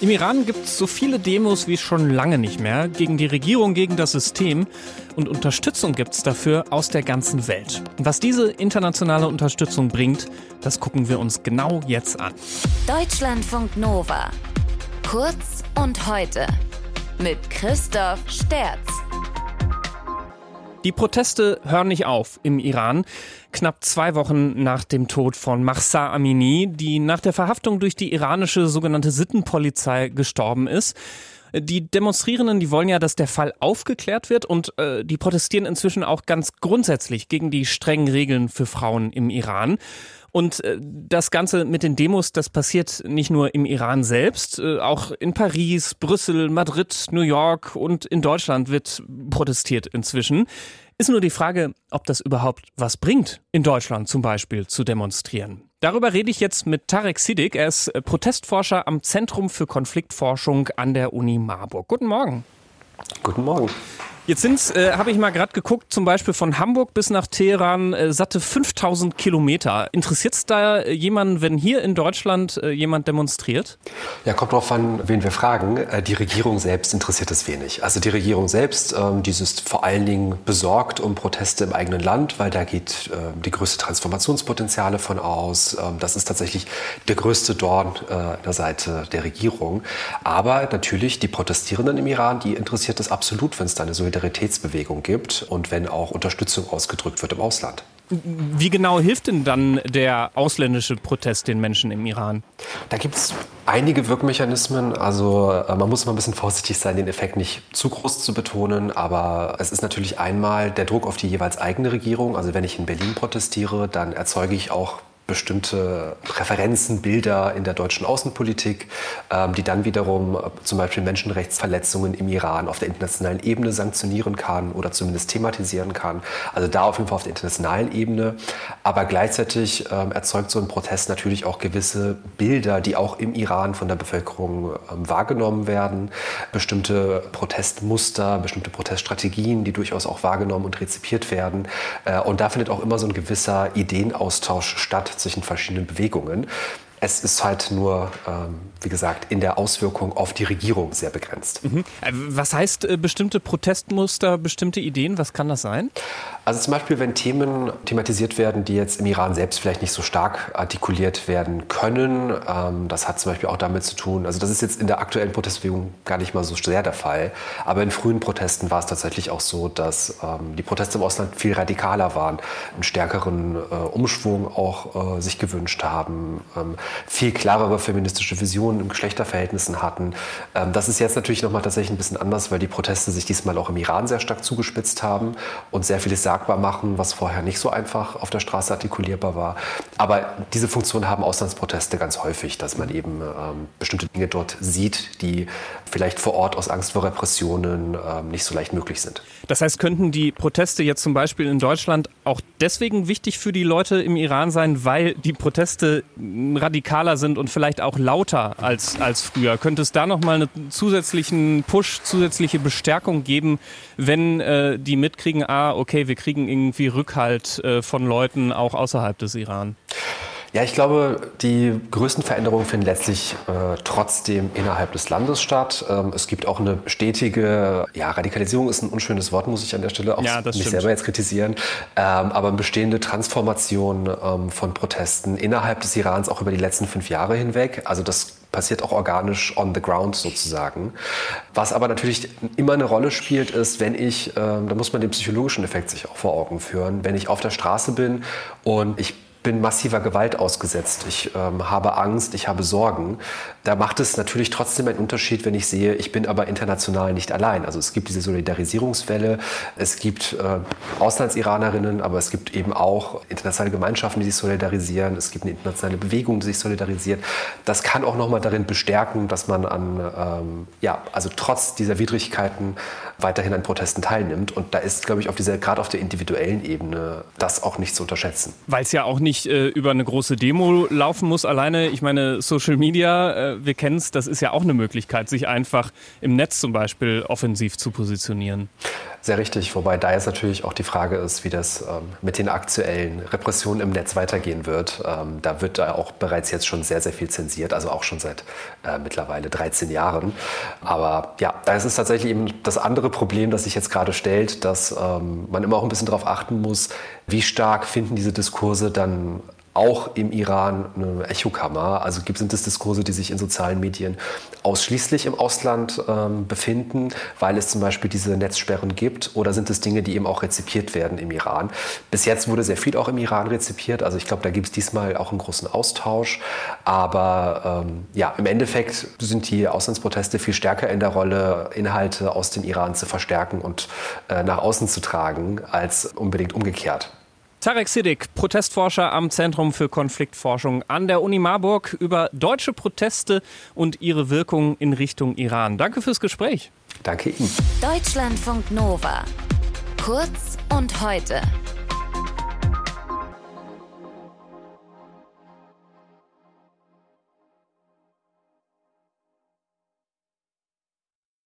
Im Iran gibt es so viele Demos wie schon lange nicht mehr, gegen die Regierung, gegen das System. Und Unterstützung gibt es dafür aus der ganzen Welt. was diese internationale Unterstützung bringt, das gucken wir uns genau jetzt an. Deutschlandfunk Nova. Kurz und heute. Mit Christoph Sterz. Die Proteste hören nicht auf im Iran. Knapp zwei Wochen nach dem Tod von Mahsa Amini, die nach der Verhaftung durch die iranische sogenannte Sittenpolizei gestorben ist. Die Demonstrierenden, die wollen ja, dass der Fall aufgeklärt wird und äh, die protestieren inzwischen auch ganz grundsätzlich gegen die strengen Regeln für Frauen im Iran. Und äh, das Ganze mit den Demos, das passiert nicht nur im Iran selbst, äh, auch in Paris, Brüssel, Madrid, New York und in Deutschland wird protestiert inzwischen. Ist nur die Frage, ob das überhaupt was bringt, in Deutschland zum Beispiel zu demonstrieren. Darüber rede ich jetzt mit Tarek Siddiq. Er ist äh, Protestforscher am Zentrum für Konfliktforschung an der Uni Marburg. Guten Morgen. Guten Morgen. Jetzt sind äh, habe ich mal gerade geguckt, zum Beispiel von Hamburg bis nach Teheran äh, satte 5000 Kilometer. Interessiert es da äh, jemanden, wenn hier in Deutschland äh, jemand demonstriert? Ja, kommt drauf an, wen wir fragen. Äh, die Regierung selbst interessiert es wenig. Also die Regierung selbst, ähm, die ist vor allen Dingen besorgt um Proteste im eigenen Land, weil da geht äh, die größte Transformationspotenziale von aus. Ähm, das ist tatsächlich der größte Dorn äh, der Seite der Regierung. Aber natürlich die Protestierenden im Iran, die interessiert es absolut, wenn es da eine Solidarität Solidaritätsbewegung gibt und wenn auch Unterstützung ausgedrückt wird im Ausland. Wie genau hilft denn dann der ausländische Protest den Menschen im Iran? Da gibt es einige Wirkmechanismen. Also äh, man muss mal ein bisschen vorsichtig sein, den Effekt nicht zu groß zu betonen. Aber es ist natürlich einmal der Druck auf die jeweils eigene Regierung. Also wenn ich in Berlin protestiere, dann erzeuge ich auch bestimmte Präferenzen, Bilder in der deutschen Außenpolitik, ähm, die dann wiederum äh, zum Beispiel Menschenrechtsverletzungen im Iran auf der internationalen Ebene sanktionieren kann oder zumindest thematisieren kann. Also da auf jeden Fall auf der internationalen Ebene. Aber gleichzeitig ähm, erzeugt so ein Protest natürlich auch gewisse Bilder, die auch im Iran von der Bevölkerung ähm, wahrgenommen werden. Bestimmte Protestmuster, bestimmte Proteststrategien, die durchaus auch wahrgenommen und rezipiert werden. Äh, und da findet auch immer so ein gewisser Ideenaustausch statt zwischen verschiedenen Bewegungen. Es ist halt nur, ähm, wie gesagt, in der Auswirkung auf die Regierung sehr begrenzt. Mhm. Äh, was heißt äh, bestimmte Protestmuster, bestimmte Ideen? Was kann das sein? Also zum Beispiel, wenn Themen thematisiert werden, die jetzt im Iran selbst vielleicht nicht so stark artikuliert werden können. Ähm, das hat zum Beispiel auch damit zu tun, also das ist jetzt in der aktuellen Protestbewegung gar nicht mal so sehr der Fall. Aber in frühen Protesten war es tatsächlich auch so, dass ähm, die Proteste im Ausland viel radikaler waren, einen stärkeren äh, Umschwung auch äh, sich gewünscht haben, ähm, viel klarere feministische Visionen in Geschlechterverhältnissen hatten. Ähm, das ist jetzt natürlich nochmal tatsächlich ein bisschen anders, weil die Proteste sich diesmal auch im Iran sehr stark zugespitzt haben und sehr vieles bemerkbar machen, was vorher nicht so einfach auf der Straße artikulierbar war. Aber diese Funktion haben Auslandsproteste ganz häufig, dass man eben ähm, bestimmte Dinge dort sieht, die vielleicht vor Ort aus Angst vor Repressionen ähm, nicht so leicht möglich sind. Das heißt, könnten die Proteste jetzt zum Beispiel in Deutschland auch deswegen wichtig für die Leute im Iran sein, weil die Proteste radikaler sind und vielleicht auch lauter als, als früher? Könnte es da nochmal einen zusätzlichen Push, zusätzliche Bestärkung geben, wenn äh, die mitkriegen, ah, okay, wir kriegen irgendwie Rückhalt äh, von Leuten auch außerhalb des Iran? Ja, ich glaube, die größten Veränderungen finden letztlich äh, trotzdem innerhalb des Landes statt. Ähm, es gibt auch eine stetige, ja, Radikalisierung ist ein unschönes Wort, muss ich an der Stelle auch ja, mich stimmt. selber jetzt kritisieren, ähm, aber eine bestehende Transformation ähm, von Protesten innerhalb des Irans auch über die letzten fünf Jahre hinweg. Also das passiert auch organisch on the ground sozusagen. Was aber natürlich immer eine Rolle spielt, ist, wenn ich, äh, da muss man den psychologischen Effekt sich auch vor Augen führen, wenn ich auf der Straße bin und ich bin massiver Gewalt ausgesetzt, ich ähm, habe Angst, ich habe Sorgen. Da macht es natürlich trotzdem einen Unterschied, wenn ich sehe, ich bin aber international nicht allein. Also es gibt diese Solidarisierungswelle, es gibt äh, Auslandsiranerinnen, aber es gibt eben auch internationale Gemeinschaften, die sich solidarisieren, es gibt eine internationale Bewegung, die sich solidarisiert. Das kann auch nochmal darin bestärken, dass man an, ähm, ja, also trotz dieser Widrigkeiten weiterhin an Protesten teilnimmt. Und da ist, glaube ich, auf dieser, gerade auf der individuellen Ebene das auch nicht zu unterschätzen. Weil es ja auch nicht nicht äh, über eine große Demo laufen muss. Alleine, ich meine, Social Media, äh, wir kennen es, das ist ja auch eine Möglichkeit, sich einfach im Netz zum Beispiel offensiv zu positionieren. Sehr richtig, wobei da jetzt natürlich auch die Frage ist, wie das ähm, mit den aktuellen Repressionen im Netz weitergehen wird. Ähm, da wird da auch bereits jetzt schon sehr, sehr viel zensiert, also auch schon seit äh, mittlerweile 13 Jahren. Aber ja, da ist es tatsächlich eben das andere Problem, das sich jetzt gerade stellt, dass ähm, man immer auch ein bisschen darauf achten muss, wie stark finden diese Diskurse dann auch im Iran eine Echokammer. Also gibt, sind es Diskurse, die sich in sozialen Medien ausschließlich im Ausland ähm, befinden, weil es zum Beispiel diese Netzsperren gibt? Oder sind es Dinge, die eben auch rezipiert werden im Iran? Bis jetzt wurde sehr viel auch im Iran rezipiert. Also ich glaube, da gibt es diesmal auch einen großen Austausch. Aber ähm, ja, im Endeffekt sind die Auslandsproteste viel stärker in der Rolle, Inhalte aus dem Iran zu verstärken und äh, nach außen zu tragen, als unbedingt umgekehrt. Tarek Siddiq, Protestforscher am Zentrum für Konfliktforschung an der Uni Marburg über deutsche Proteste und ihre Wirkung in Richtung Iran. Danke fürs Gespräch. Danke Ihnen. Deutschlandfunk Nova. Kurz und heute.